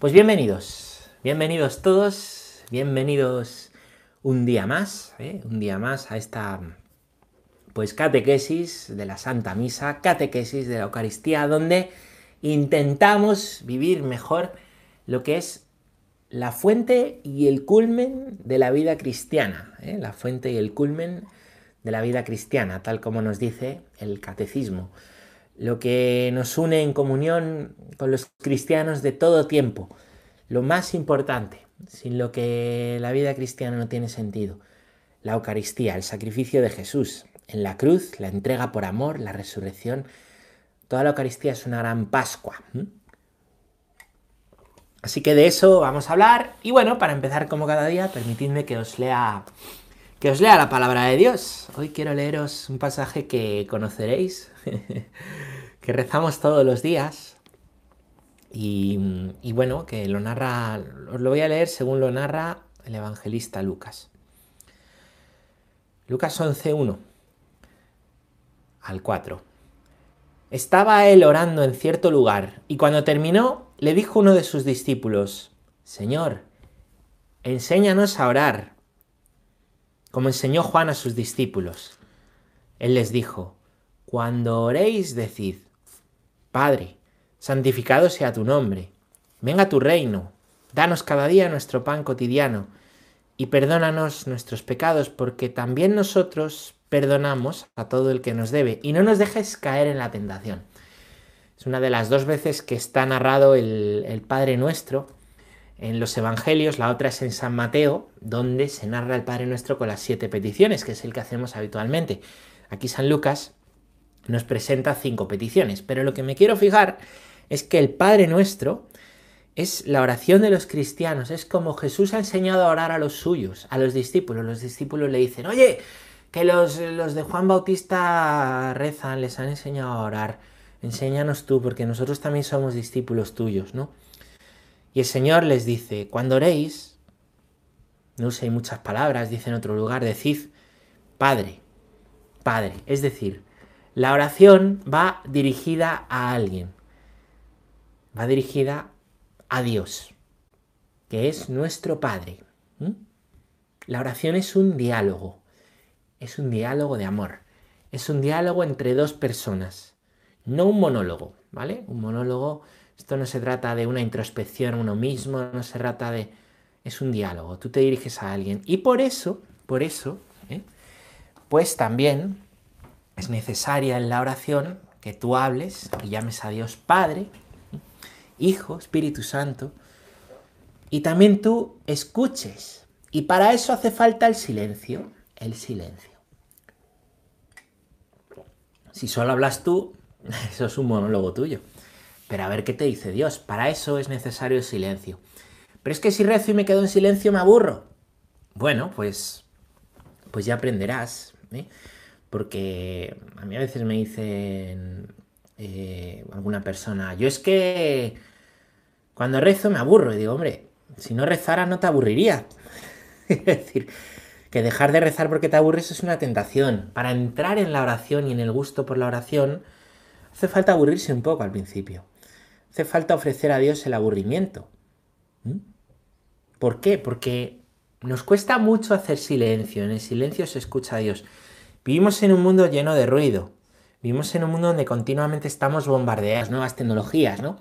Pues bienvenidos, bienvenidos todos, bienvenidos un día más, ¿eh? un día más a esta pues catequesis de la Santa Misa, catequesis de la Eucaristía, donde intentamos vivir mejor lo que es la fuente y el culmen de la vida cristiana, ¿eh? la fuente y el culmen de la vida cristiana, tal como nos dice el catecismo lo que nos une en comunión con los cristianos de todo tiempo, lo más importante, sin lo que la vida cristiana no tiene sentido, la Eucaristía, el sacrificio de Jesús en la cruz, la entrega por amor, la resurrección. Toda la Eucaristía es una gran Pascua. Así que de eso vamos a hablar. Y bueno, para empezar como cada día, permitidme que os lea que os lea la palabra de Dios. Hoy quiero leeros un pasaje que conoceréis, que rezamos todos los días. Y, bueno, que lo narra, os lo voy a leer según lo narra el evangelista Lucas. Lucas 11.1 al 4. Estaba él orando en cierto lugar y cuando terminó le dijo uno de sus discípulos, Señor, enséñanos a orar como enseñó Juan a sus discípulos. Él les dijo, Cuando oréis, decid, Padre, santificado sea tu nombre, venga tu reino, danos cada día nuestro pan cotidiano, y perdónanos nuestros pecados, porque también nosotros perdonamos a todo el que nos debe, y no nos dejes caer en la tentación. Es una de las dos veces que está narrado el, el Padre Nuestro, en los Evangelios, la otra es en San Mateo, donde se narra el Padre Nuestro con las siete peticiones, que es el que hacemos habitualmente. Aquí San Lucas nos presenta cinco peticiones, pero lo que me quiero fijar es que el Padre Nuestro es la oración de los cristianos, es como Jesús ha enseñado a orar a los suyos, a los discípulos. Los discípulos le dicen, oye, que los, los de Juan Bautista rezan, les han enseñado a orar, enséñanos tú, porque nosotros también somos discípulos tuyos, ¿no? Y el Señor les dice, cuando oréis, no uséis muchas palabras, dice en otro lugar, decid, Padre, Padre. Es decir, la oración va dirigida a alguien, va dirigida a Dios, que es nuestro Padre. La oración es un diálogo, es un diálogo de amor, es un diálogo entre dos personas, no un monólogo, ¿vale? Un monólogo esto no se trata de una introspección a uno mismo, no se trata de... Es un diálogo, tú te diriges a alguien. Y por eso, por eso, ¿eh? pues también es necesaria en la oración que tú hables y llames a Dios Padre, Hijo, Espíritu Santo, y también tú escuches. Y para eso hace falta el silencio, el silencio. Si solo hablas tú, eso es un monólogo tuyo. Pero a ver qué te dice Dios. Para eso es necesario el silencio. Pero es que si rezo y me quedo en silencio me aburro. Bueno, pues, pues ya aprenderás. ¿eh? Porque a mí a veces me dicen eh, alguna persona, yo es que cuando rezo me aburro. Y digo, hombre, si no rezara no te aburriría. es decir, que dejar de rezar porque te aburres es una tentación. Para entrar en la oración y en el gusto por la oración, hace falta aburrirse un poco al principio hace falta ofrecer a Dios el aburrimiento. ¿Mm? ¿Por qué? Porque nos cuesta mucho hacer silencio. En el silencio se escucha a Dios. Vivimos en un mundo lleno de ruido. Vivimos en un mundo donde continuamente estamos bombardeados, nuevas tecnologías, ¿no?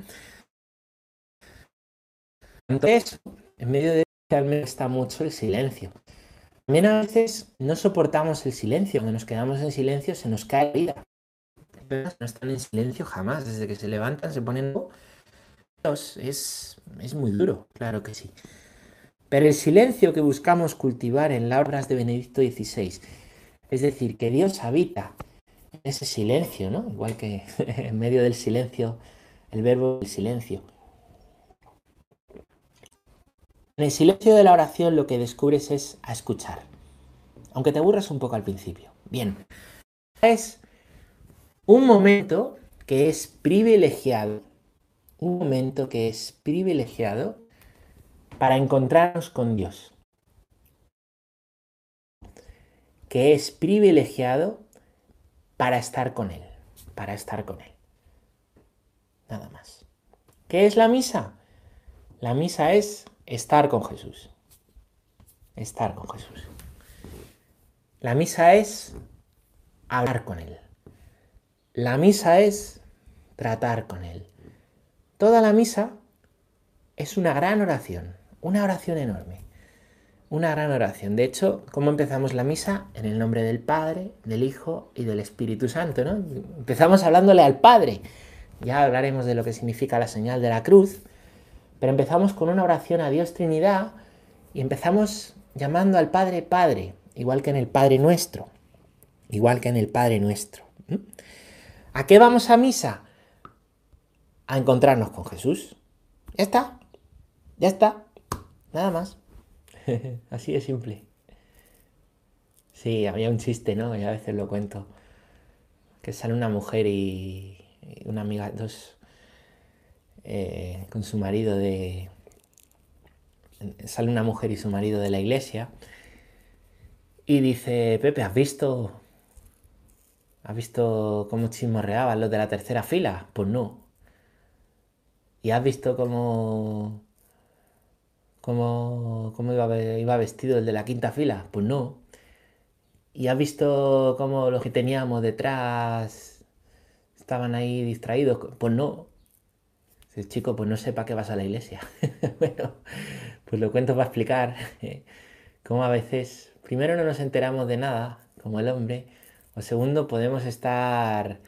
Entonces, en medio de eso está mucho el silencio. También a veces no soportamos el silencio. Cuando nos quedamos en silencio se nos cae la vida no están en silencio jamás. Desde que se levantan se ponen... Es, es muy duro, claro que sí. Pero el silencio que buscamos cultivar en las obras de Benedicto XVI, es decir, que Dios habita en ese silencio, ¿no? Igual que en medio del silencio, el verbo del silencio. En el silencio de la oración lo que descubres es a escuchar, aunque te aburras un poco al principio. Bien, es un momento que es privilegiado, un momento que es privilegiado para encontrarnos con Dios, que es privilegiado para estar con Él, para estar con Él. Nada más. ¿Qué es la misa? La misa es estar con Jesús. Estar con Jesús. La misa es hablar con Él. La misa es tratar con Él. Toda la misa es una gran oración, una oración enorme, una gran oración. De hecho, ¿cómo empezamos la misa? En el nombre del Padre, del Hijo y del Espíritu Santo, ¿no? Empezamos hablándole al Padre. Ya hablaremos de lo que significa la señal de la cruz, pero empezamos con una oración a Dios Trinidad y empezamos llamando al Padre Padre, igual que en el Padre Nuestro, igual que en el Padre Nuestro. ¿A qué vamos a misa? A encontrarnos con Jesús. Ya está. Ya está. Nada más. Así de simple. Sí, había un chiste, ¿no? Y a veces lo cuento. Que sale una mujer y una amiga, dos, eh, con su marido de... Sale una mujer y su marido de la iglesia y dice, Pepe, ¿has visto... ¿Has visto cómo chismorreaban los de la tercera fila? Pues no. ¿Y has visto cómo cómo, iba, iba, vestido el de la quinta fila? Pues no. ¿Y has visto cómo los que teníamos detrás estaban ahí distraídos? Pues no. Dice, chico, pues no sé para qué vas a la iglesia. bueno, pues lo cuento para explicar cómo a veces, primero no nos enteramos de nada, como el hombre, o segundo, podemos estar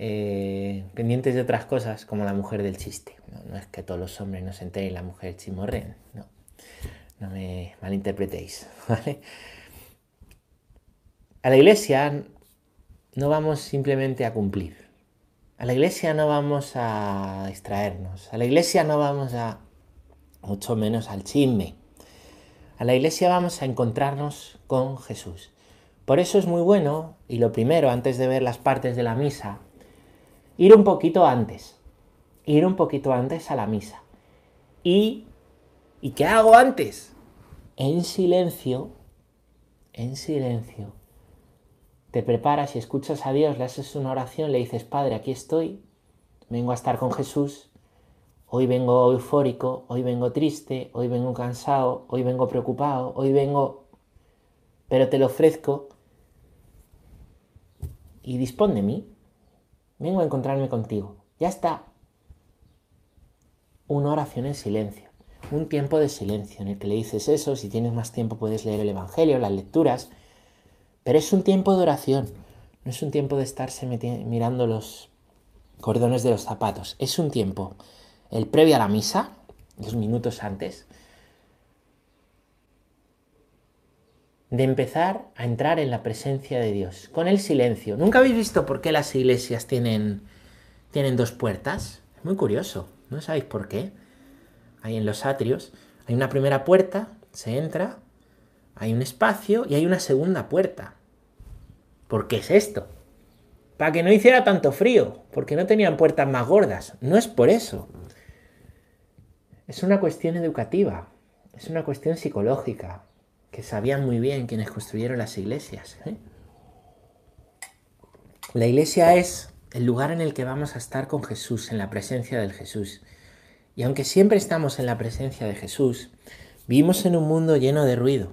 eh, pendientes de otras cosas, como la mujer del chiste. No, es que todos los hombres no se enteren y la mujer chimorren, no. No me malinterpretéis, A la iglesia no vamos simplemente a cumplir. A la iglesia no vamos a distraernos. A la iglesia no vamos a, mucho menos al chisme. A la iglesia vamos a encontrarnos con Jesús. Por eso es muy bueno, y lo primero, antes de ver las partes de la misa, ir un poquito antes, ir un poquito antes a la misa. ¿Y, ¿y qué hago antes? En silencio, en silencio, te preparas y escuchas a Dios, le haces una oración, le dices, Padre, aquí estoy, vengo a estar con Jesús, hoy vengo eufórico, hoy vengo triste, hoy vengo cansado, hoy vengo preocupado, hoy vengo... Pero te lo ofrezco y dispón de mí, vengo a encontrarme contigo. Ya está. Una oración en silencio, un tiempo de silencio en el que le dices eso, si tienes más tiempo puedes leer el Evangelio, las lecturas, pero es un tiempo de oración, no es un tiempo de estarse mirando los cordones de los zapatos, es un tiempo, el previo a la misa, dos minutos antes, de empezar a entrar en la presencia de Dios, con el silencio. ¿Nunca habéis visto por qué las iglesias tienen, tienen dos puertas? Es muy curioso, ¿no sabéis por qué? Ahí en los atrios hay una primera puerta, se entra, hay un espacio y hay una segunda puerta. ¿Por qué es esto? Para que no hiciera tanto frío, porque no tenían puertas más gordas. No es por eso. Es una cuestión educativa, es una cuestión psicológica, que sabían muy bien quienes construyeron las iglesias. ¿eh? La iglesia es el lugar en el que vamos a estar con Jesús, en la presencia del Jesús. Y aunque siempre estamos en la presencia de Jesús, vivimos en un mundo lleno de ruido.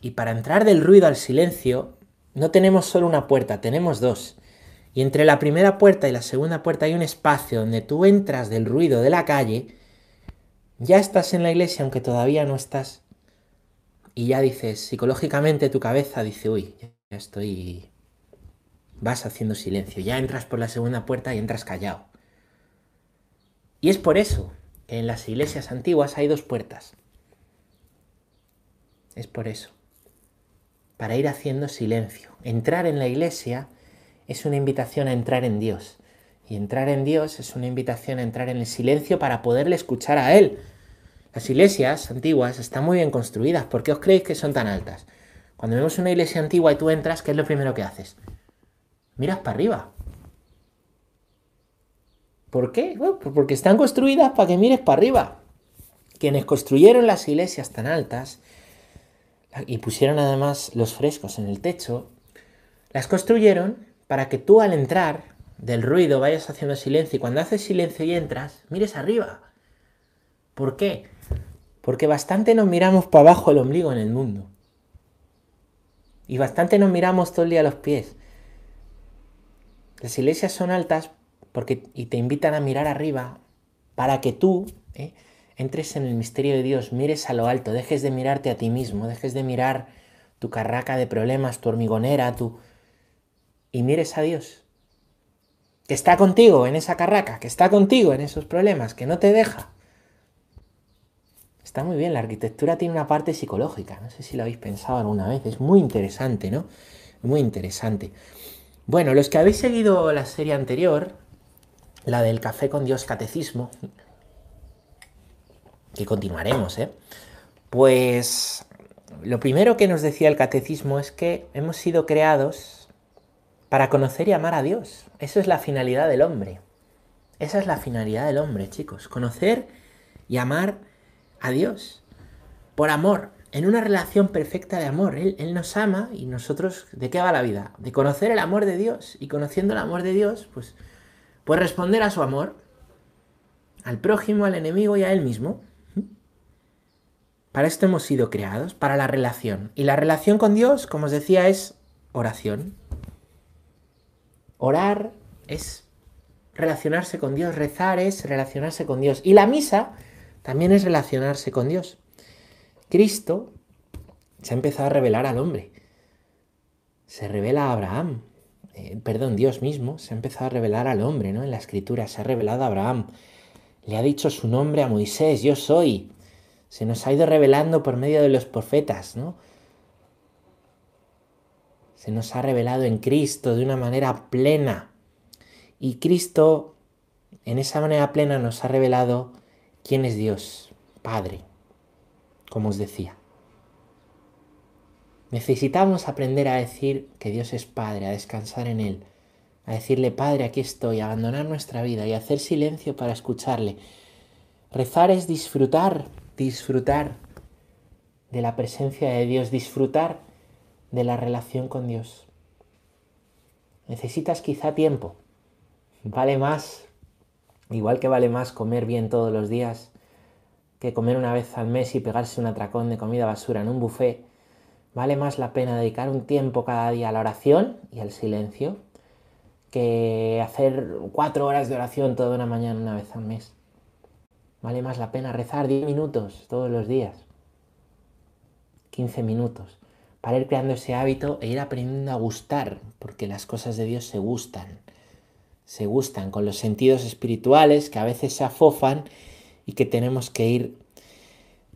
Y para entrar del ruido al silencio, no tenemos solo una puerta, tenemos dos. Y entre la primera puerta y la segunda puerta hay un espacio donde tú entras del ruido de la calle, ya estás en la iglesia aunque todavía no estás y ya dices, psicológicamente tu cabeza dice, uy, ya estoy... Vas haciendo silencio, ya entras por la segunda puerta y entras callado. Y es por eso que en las iglesias antiguas hay dos puertas. Es por eso. Para ir haciendo silencio. Entrar en la iglesia es una invitación a entrar en Dios. Y entrar en Dios es una invitación a entrar en el silencio para poderle escuchar a Él las iglesias antiguas están muy bien construidas. ¿Por qué os creéis que son tan altas? Cuando vemos una iglesia antigua y tú entras, ¿qué es lo primero que haces? Miras para arriba. ¿Por qué? Pues porque están construidas para que mires para arriba. Quienes construyeron las iglesias tan altas y pusieron además los frescos en el techo, las construyeron para que tú al entrar del ruido vayas haciendo silencio y cuando haces silencio y entras, mires arriba ¿Por qué? Porque bastante nos miramos para abajo el ombligo en el mundo. Y bastante nos miramos todo el día a los pies. Las iglesias son altas porque, y te invitan a mirar arriba para que tú ¿eh? entres en el misterio de Dios, mires a lo alto, dejes de mirarte a ti mismo, dejes de mirar tu carraca de problemas, tu hormigonera, tu... y mires a Dios. Que está contigo en esa carraca, que está contigo en esos problemas, que no te deja. Muy bien, la arquitectura tiene una parte psicológica, no sé si lo habéis pensado alguna vez, es muy interesante, ¿no? Muy interesante. Bueno, los que habéis seguido la serie anterior, la del café con Dios catecismo, que continuaremos, ¿eh? Pues lo primero que nos decía el catecismo es que hemos sido creados para conocer y amar a Dios. Eso es la finalidad del hombre. Esa es la finalidad del hombre, chicos. Conocer y amar a Dios. Por amor, en una relación perfecta de amor. Él, él, nos ama y nosotros, ¿de qué va la vida? De conocer el amor de Dios. Y conociendo el amor de Dios, pues, pues responder a su amor. Al prójimo, al enemigo y a él mismo. Para esto hemos sido creados, para la relación. Y la relación con Dios, como os decía, es oración. Orar es relacionarse con Dios, rezar es relacionarse con Dios. Y la misa también es relacionarse con Dios. Cristo se ha empezado a revelar al hombre. Se revela a Abraham. Eh, perdón, Dios mismo se ha empezado a revelar al hombre, ¿no? En la escritura se ha revelado a Abraham. Le ha dicho su nombre a Moisés, yo soy se nos ha ido revelando por medio de los profetas, ¿no? Se nos ha revelado en Cristo de una manera plena. Y Cristo, en esa manera plena, nos ha revelado quién es Dios, Padre, como os decía. Necesitamos aprender a decir que Dios es Padre, a descansar en Él, a decirle, Padre, aquí estoy, a abandonar nuestra vida y hacer silencio para escucharle. Rezar es disfrutar disfrutar de la presencia de Dios, disfrutar de la relación con Dios. Necesitas quizá tiempo. Vale más, igual que vale más comer bien todos los días que comer una vez al mes y pegarse un atracón de comida basura en un buffet. Vale más la pena dedicar un tiempo cada día a la oración y al silencio que hacer cuatro horas de oración toda una mañana una vez al mes. Vale más la pena rezar 10 minutos todos los días, 15 minutos, para ir creando ese hábito e ir aprendiendo a gustar, porque las cosas de Dios se gustan, se gustan con los sentidos espirituales que a veces se afofan y que tenemos que ir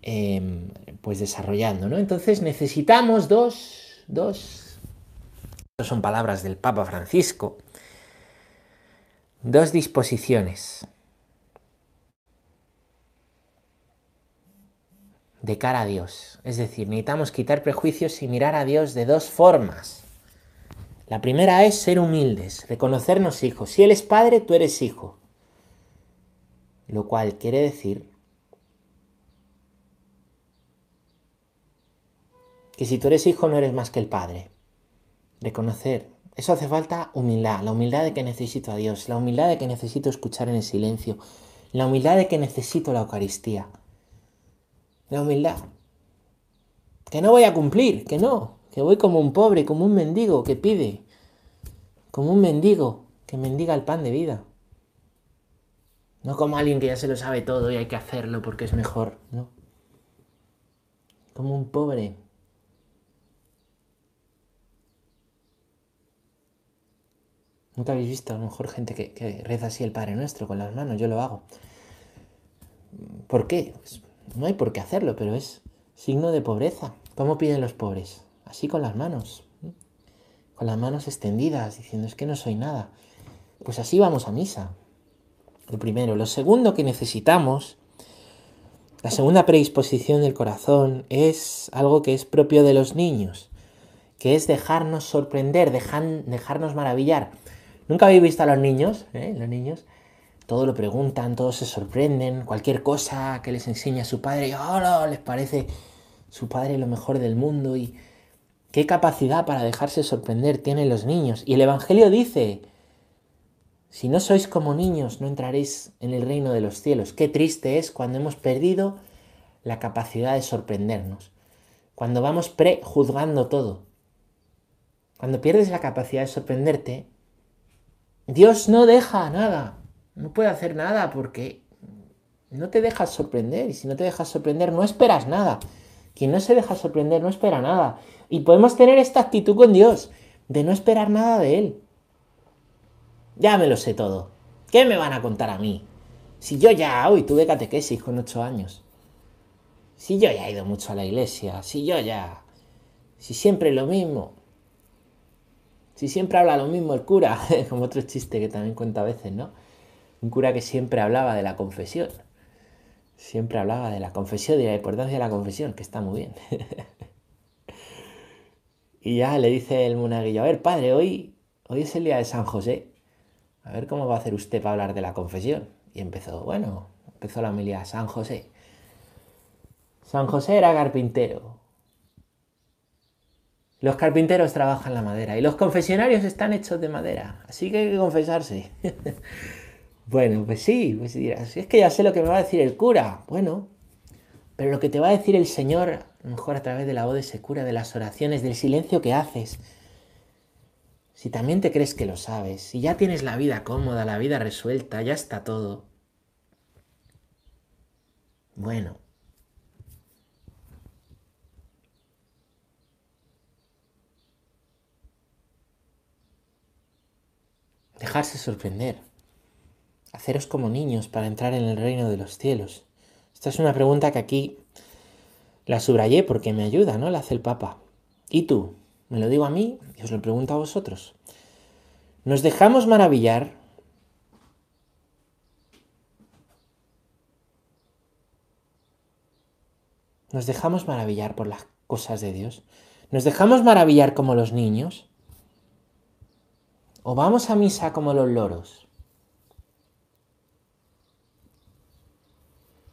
em, pues desarrollando, ¿no? Entonces necesitamos dos, dos, estas son palabras del Papa Francisco, dos disposiciones de cara a Dios. Es decir, necesitamos quitar prejuicios y mirar a Dios de dos formas. La primera es ser humildes, reconocernos hijos. Si Él es padre, tú eres hijo. Lo cual quiere decir que si tú eres hijo no eres más que el padre. Reconocer. Eso hace falta humildad, la humildad de que necesito a Dios, la humildad de que necesito escuchar en el silencio, la humildad de que necesito la Eucaristía la humildad. Que no voy a cumplir, que no, que voy como un pobre, como un mendigo que pide, como un mendigo que mendiga el pan de vida. No como alguien que ya se lo sabe todo y hay que hacerlo porque es mejor, no. Como un pobre. Nunca habéis visto a lo mejor gente que, reza así el Padre Nuestro con las manos, yo lo hago. ¿Por qué? Pues no hay por qué hacerlo, pero es signo de pobreza. ¿Cómo piden los pobres? Así con las manos, las manos extendidas, diciendo es que no soy nada. Pues así vamos a misa. Lo primero. Lo segundo que necesitamos, la segunda predisposición del corazón, es algo que es propio de los niños, que es dejarnos sorprender, dejarnos maravillar. ¿Nunca habéis visto a los niños? Eh? Los niños todo lo preguntan, todos se sorprenden, cualquier cosa que les enseña su padre, ¡oh, les parece su padre lo mejor del mundo y qué capacidad para dejarse sorprender tienen los niños. Y el Evangelio dice, Si no sois como niños, no entraréis en el reino de los cielos. Qué triste es cuando hemos perdido la capacidad de sorprendernos. Cuando vamos prejuzgando todo. Cuando pierdes la capacidad de sorprenderte, Dios no deja nada. No puede hacer nada porque no te dejas sorprender. Y si no te dejas sorprender, no esperas nada. Quien no se deja sorprender no espera nada. Y podemos tener esta actitud con Dios, de no esperar nada de Él. Ya me lo sé todo. ¿Qué me van a contar a mí? Si yo ya hoy tuve catequesis con ocho años. Si yo ya he ido mucho a la iglesia. Si yo ya... Si siempre lo mismo. Si siempre habla lo mismo el cura. Como otro chiste que también cuenta a veces, ¿no? Un cura que siempre hablaba de la confesión. Siempre hablaba de la confesión y la importancia de la confesión, que está muy bien. y ya le dice el monaguillo, a ver, padre, hoy, hoy es el día de San José a ver cómo va a hacer usted para hablar de la confesión. Y empezó, bueno, empezó la homilía, San José. San José era carpintero. Los carpinteros trabajan la madera y los confesionarios están hechos de madera, así que hay que confesarse. bueno, pues sí, pues dirás, es que ya sé lo que me va a decir el cura. Bueno, pero lo que te va a decir el Señor, mejor a través de la voz de ese cura, de las oraciones, del silencio que haces, si también te crees que lo sabes, si ya tienes la vida cómoda, la vida resuelta, ya está todo. Bueno. Dejarse sorprender. Haceros como niños para entrar en el reino de los cielos. Esta es una pregunta que aquí la subrayé porque me ayuda, ¿no? La hace el Papa. ¿Y tú? Me lo digo a mí y os lo pregunto a vosotros. ¿Nos dejamos maravillar? ¿Nos dejamos maravillar por las cosas de Dios? ¿Nos dejamos maravillar como los niños? ¿O vamos a misa como los loros?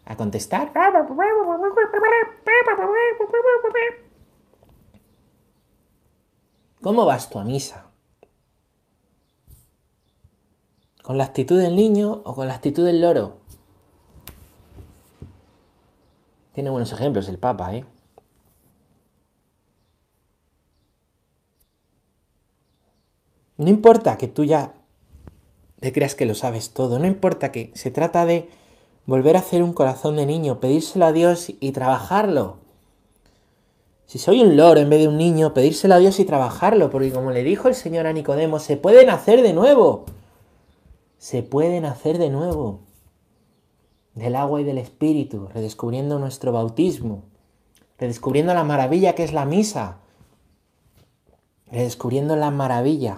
¿A contestar? ¿Cómo vas tú a misa? ¿Con la actitud del niño o con la actitud del loro? Tiene buenos ejemplos el Papa, ¿eh? No importa que tú ya te creas que lo sabes todo, no importa que se trata de volver a hacer un corazón de niño, pedírselo a Dios y trabajarlo. Si soy un loro en vez de un niño, pedírselo a Dios y trabajarlo, porque como le dijo el Señor a Nicodemo, se puede nacer de nuevo. Se puede nacer de nuevo. Del agua y del espíritu, redescubriendo nuestro bautismo, redescubriendo la maravilla que es la misa, redescubriendo la maravilla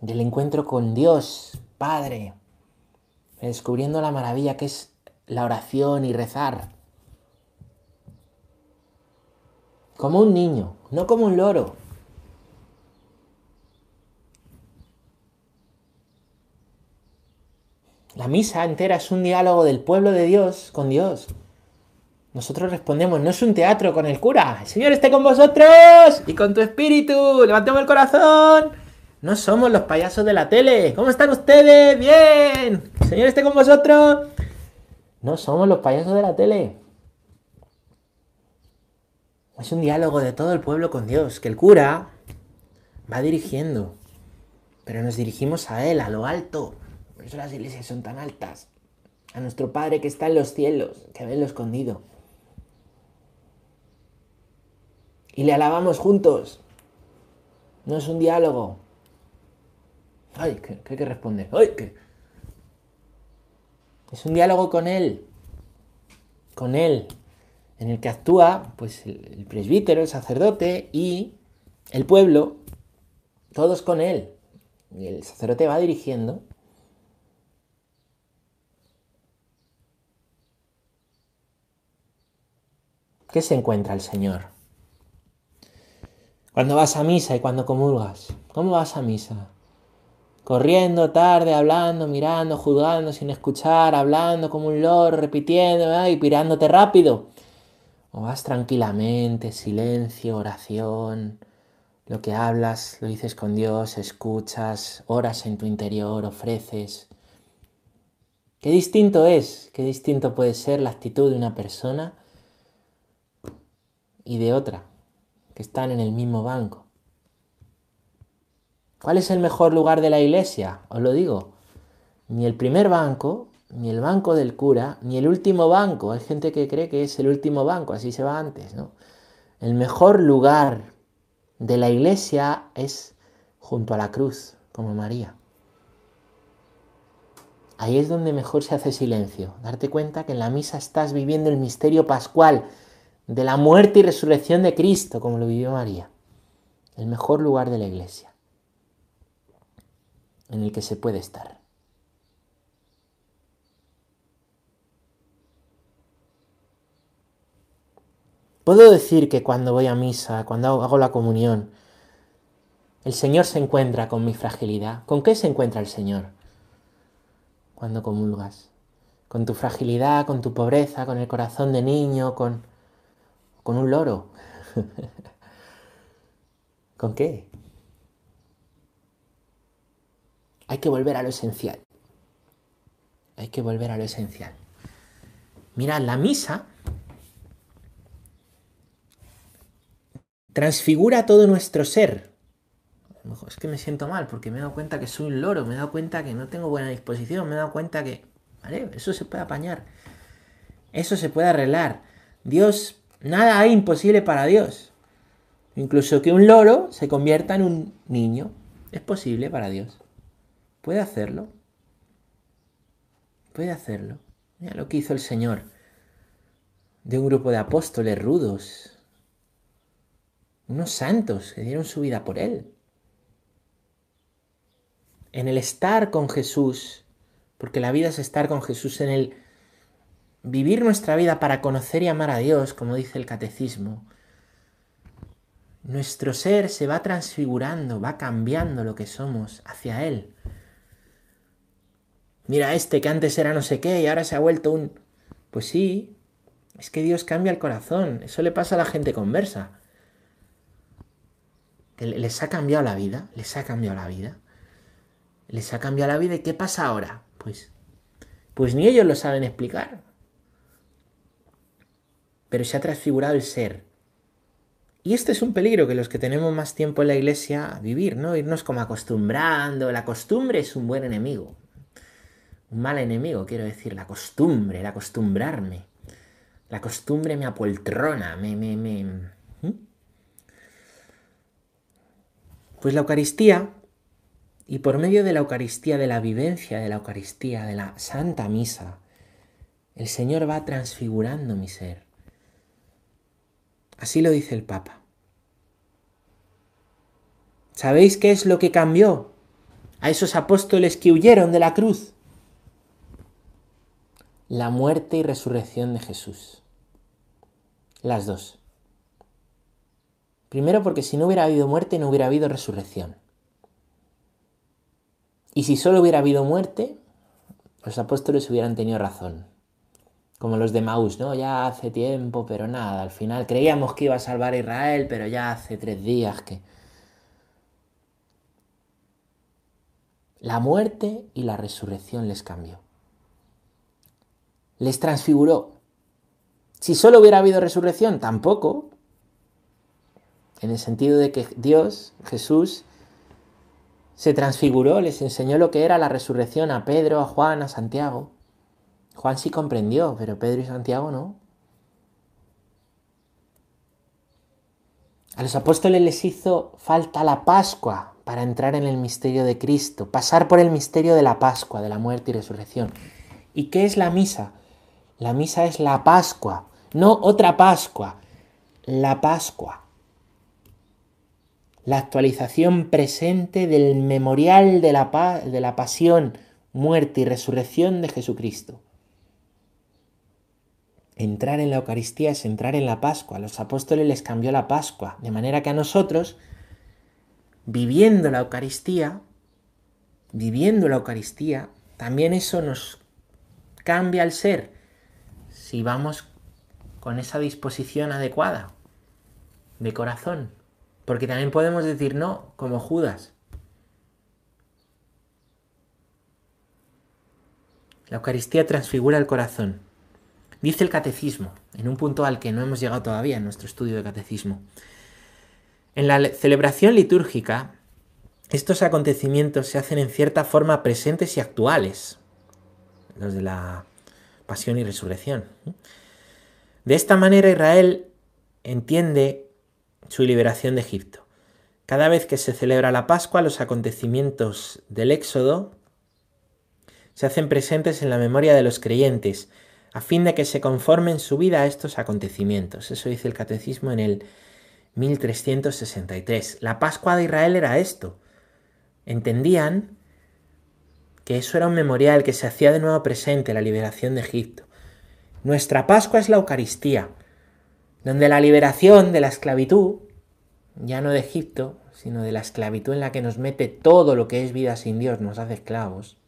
del encuentro con Dios, Padre, redescubriendo la maravilla que es la oración y rezar. como un niño, no como un loro. La misa entera es un diálogo del pueblo de Dios con Dios. Nosotros respondemos, no es un teatro con el cura. El Señor esté con vosotros y con tu espíritu. Levantemos el corazón. No somos los payasos de la tele. ¿Cómo están ustedes? Bien. El Señor esté con vosotros. No somos los payasos de la tele. Es un diálogo de todo el pueblo con Dios, que el cura va dirigiendo, pero nos dirigimos a Él, a lo alto. Por eso las iglesias son tan altas. A nuestro Padre que está en los cielos, que ve lo escondido. Y le alabamos juntos. No es un diálogo. Ay, ¿qué, hay que responder? Ay, ¿qué? Es un diálogo con Él. Con Él en el que actúa pues, el presbítero, el sacerdote y el pueblo, todos con él. Y el sacerdote va dirigiendo. ¿Qué se encuentra el Señor? Cuando vas a misa y cuando comulgas, ¿cómo vas a misa? Corriendo tarde, hablando, mirando, juzgando, sin escuchar, hablando como un loro, repitiendo y pirándote rápido. O vas tranquilamente, silencio, oración, lo que hablas, lo dices con Dios, escuchas, oras en tu interior, ofreces. Qué distinto es, qué distinto puede ser la actitud de una persona y de otra, que están en el mismo banco. ¿Cuál es el mejor lugar de la iglesia? Os lo digo. Ni el primer banco, ni el banco del cura, ni el último banco. Hay gente que cree que es el último banco, así se va antes, ¿no? El mejor lugar de la iglesia es junto a la cruz, como María. Ahí es donde mejor se hace silencio, darte cuenta que en la misa estás viviendo el misterio pascual de la muerte y resurrección de Cristo, como lo vivió María. El mejor lugar de la iglesia en el que se puede estar. Puedo decir que cuando voy a misa, cuando hago la comunión, el Señor se encuentra con mi fragilidad. ¿Con qué se encuentra el Señor cuando comulgas? Con tu fragilidad, con tu pobreza, con el corazón de niño, con, con un loro. ¿Con qué? Hay que volver a lo esencial. Hay que volver a lo esencial. Mira, la misa transfigura todo nuestro ser. Es que me siento mal porque me he dado cuenta que soy un loro, me he dado cuenta que no tengo buena disposición, me he dado cuenta que... ¿Vale? Eso se puede apañar. Eso se puede arreglar. Dios, nada hay imposible para Dios. Incluso que un loro se convierta en un niño. Es posible para Dios. Puede hacerlo. Puede hacerlo. Mira lo que hizo el Señor. De un grupo de apóstoles rudos. Unos santos que dieron su vida por Él. En el estar con Jesús, porque la vida es estar con Jesús, en el vivir nuestra vida para conocer y amar a Dios, como dice el catecismo, nuestro ser se va transfigurando, va cambiando lo que somos hacia Él mira este que antes era no sé qué y ahora se ha vuelto un... Pues sí, es que Dios cambia el corazón, eso le pasa a la gente conversa. Les ha cambiado la vida, les ha cambiado la vida. Les ha cambiado la vida y ¿qué pasa ahora? Pues, pues ni ellos lo saben explicar. Pero se ha transfigurado el ser. Y este es un peligro que los que tenemos más tiempo en la iglesia vivir, ¿no? Irnos como acostumbrando. La costumbre es un buen enemigo un mal enemigo, quiero decir, la costumbre, el acostumbrarme. La costumbre me apoltrona, me... me, me ¿Mm? Pues la Eucaristía, y por medio de la Eucaristía, de la vivencia de la Eucaristía, de la Santa Misa, el Señor va transfigurando mi ser. Así lo dice el Papa. ¿Sabéis qué es lo que cambió a esos apóstoles que huyeron de la cruz? La muerte y resurrección de Jesús. Las dos. Primero porque si no hubiera habido muerte no hubiera habido resurrección. Y si solo hubiera habido muerte, los apóstoles hubieran tenido razón. Como los de Maús, ¿no? Ya hace tiempo, pero nada. Al final creíamos que iba a salvar a Israel, pero ya hace tres días que... La muerte y la resurrección les cambió les transfiguró. Si solo hubiera habido resurrección, tampoco. En el sentido de que Dios, Jesús, se transfiguró, les enseñó lo que era la resurrección a Pedro, a Juan, a Santiago. Juan sí comprendió, pero Pedro y Santiago no. A los apóstoles les hizo falta la Pascua para entrar en el misterio de Cristo, pasar por el misterio de la Pascua, de la muerte y resurrección. ¿Y qué es la misa? La misa es la Pascua, no otra Pascua, la Pascua. La actualización presente del memorial de la, de la pasión, muerte y resurrección de Jesucristo. Entrar en la Eucaristía es entrar en la Pascua. Los apóstoles les cambió la Pascua, de manera que a nosotros, viviendo la Eucaristía, viviendo la Eucaristía, también eso nos cambia el ser si vamos con esa disposición adecuada de corazón. Porque también podemos decir no, como Judas. La Eucaristía transfigura el corazón. Dice el catecismo, en un punto al que no hemos llegado todavía en nuestro estudio de catecismo. En la celebración litúrgica, estos acontecimientos se hacen en cierta forma presentes y actuales, los de la pasión y resurrección. De esta manera Israel entiende su liberación de Egipto. Cada vez que se celebra la Pascua, los acontecimientos del Éxodo se hacen presentes en la memoria de los creyentes, a fin de que se conformen su vida a estos acontecimientos. Eso dice el catecismo en el 1363. La Pascua de Israel era esto. Entendían que eso era un memorial que se hacía de nuevo presente, la liberación de Egipto. Nuestra Pascua es la Eucaristía, donde la liberación de la esclavitud, ya no de Egipto, sino de la esclavitud en la que nos mete todo lo que es vida sin Dios, nos hace esclavos.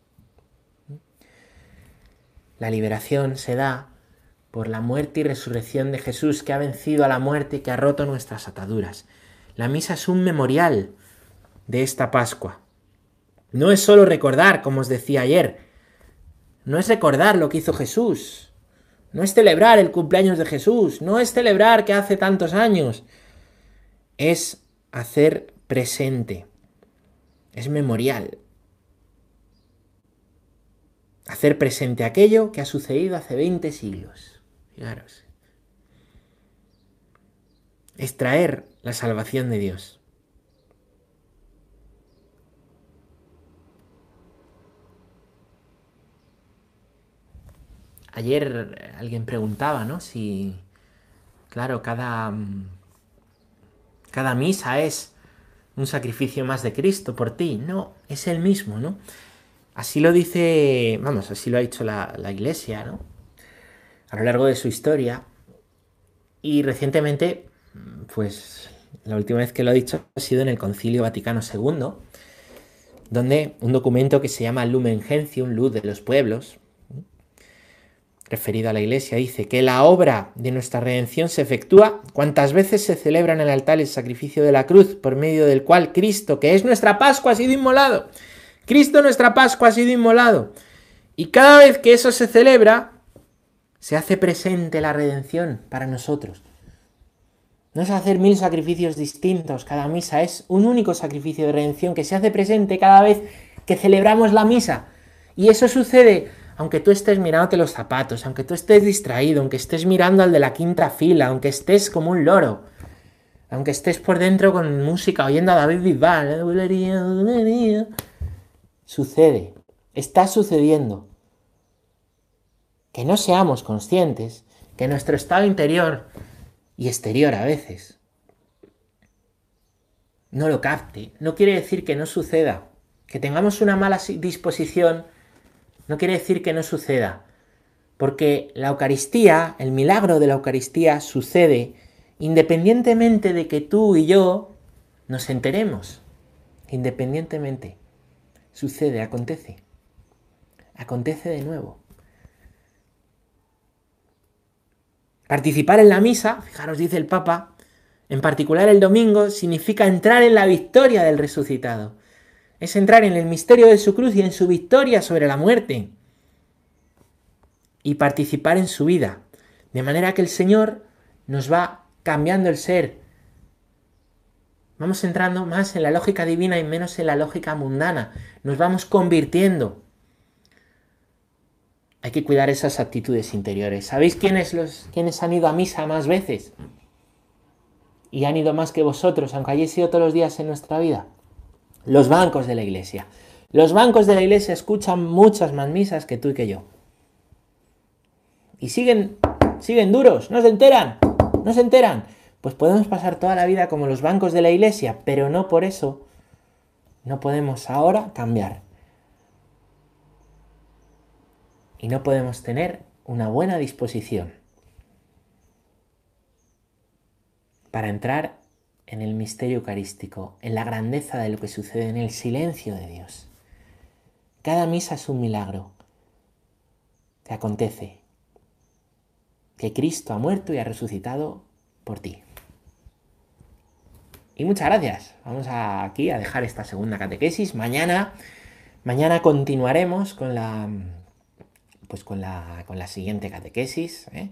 La liberación se da por la muerte y resurrección de Jesús que ha vencido a la muerte y que ha roto nuestras ataduras. La misa es un memorial de esta Pascua. No es solo recordar, como os decía ayer, no es recordar lo que hizo Jesús, no es celebrar el cumpleaños de Jesús, no es celebrar que hace tantos años, es hacer presente, es memorial. Hacer presente aquello que ha sucedido hace 20 siglos. Fijaros. Extraer la salvación de Dios. Ayer alguien preguntaba, ¿no? Si, claro, cada, cada misa es un sacrificio más de Cristo por ti. No, es el mismo, ¿no? Así lo dice, vamos, así lo ha dicho la, la Iglesia, ¿no? a lo largo de su historia. Y recientemente, pues la última vez que lo he dicho ha sido en el Concilio Vaticano II, donde un documento que se llama Lumen Gentium, Luz de los Pueblos, referido a la Iglesia, dice que la obra de nuestra redención se efectúa cuantas veces se celebra en el altar el sacrificio de la cruz, por medio del cual Cristo, que es nuestra Pascua, ha sido inmolado. Cristo, nuestra Pascua, ha sido inmolado. Y cada vez que eso se celebra, se hace presente la redención para nosotros. No es hacer mil sacrificios distintos, cada misa es un único sacrificio de redención que se hace presente cada vez que celebramos la misa. Y eso sucede aunque tú estés mirándote los zapatos, aunque tú estés distraído, aunque estés mirando al de la quinta fila, aunque estés como un loro, aunque estés por dentro con música oyendo a David Bisbal, sucede, está sucediendo que no seamos conscientes que nuestro estado interior y exterior a veces no lo capte. No quiere decir que no suceda. Que tengamos una mala disposición no quiere decir que no suceda. Porque la Eucaristía, el milagro de la Eucaristía sucede independientemente de que tú y yo nos enteremos. Independientemente. Sucede, acontece. Acontece de nuevo. Participar en la misa, fijaros, dice el Papa, en particular el domingo, significa entrar en la victoria del resucitado. Es entrar en el misterio de su cruz y en su victoria sobre la muerte. Y participar en su vida. De manera que el Señor nos va cambiando el ser. Vamos entrando más en la lógica divina y menos en la lógica mundana. Nos vamos convirtiendo. Hay que cuidar esas actitudes interiores. ¿Sabéis quiénes, los, quiénes han ido a misa más veces? Y han ido más que vosotros, aunque hayáis ido todos los días en nuestra vida. Los bancos de la iglesia. Los bancos de la iglesia escuchan muchas más misas que tú y que yo. Y siguen, siguen duros, no se enteran, no se enteran. Pues podemos pasar toda la vida como los bancos de la iglesia, pero no por eso no podemos ahora cambiar. y no podemos tener una buena disposición para entrar en el misterio eucarístico, en la grandeza de lo que sucede en el silencio de Dios. Cada misa es un milagro que acontece, que Cristo ha muerto y ha resucitado por ti. y muchas gracias. Vamos aquí a dejar esta segunda catequesis. Mañana, mañana continuaremos con la, pues con la, con la siguiente catequesis. ¿eh?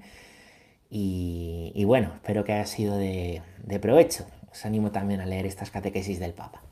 Y, bueno, espero que haya sido de provecho. Os animo también a leer estas catequesis del Papa.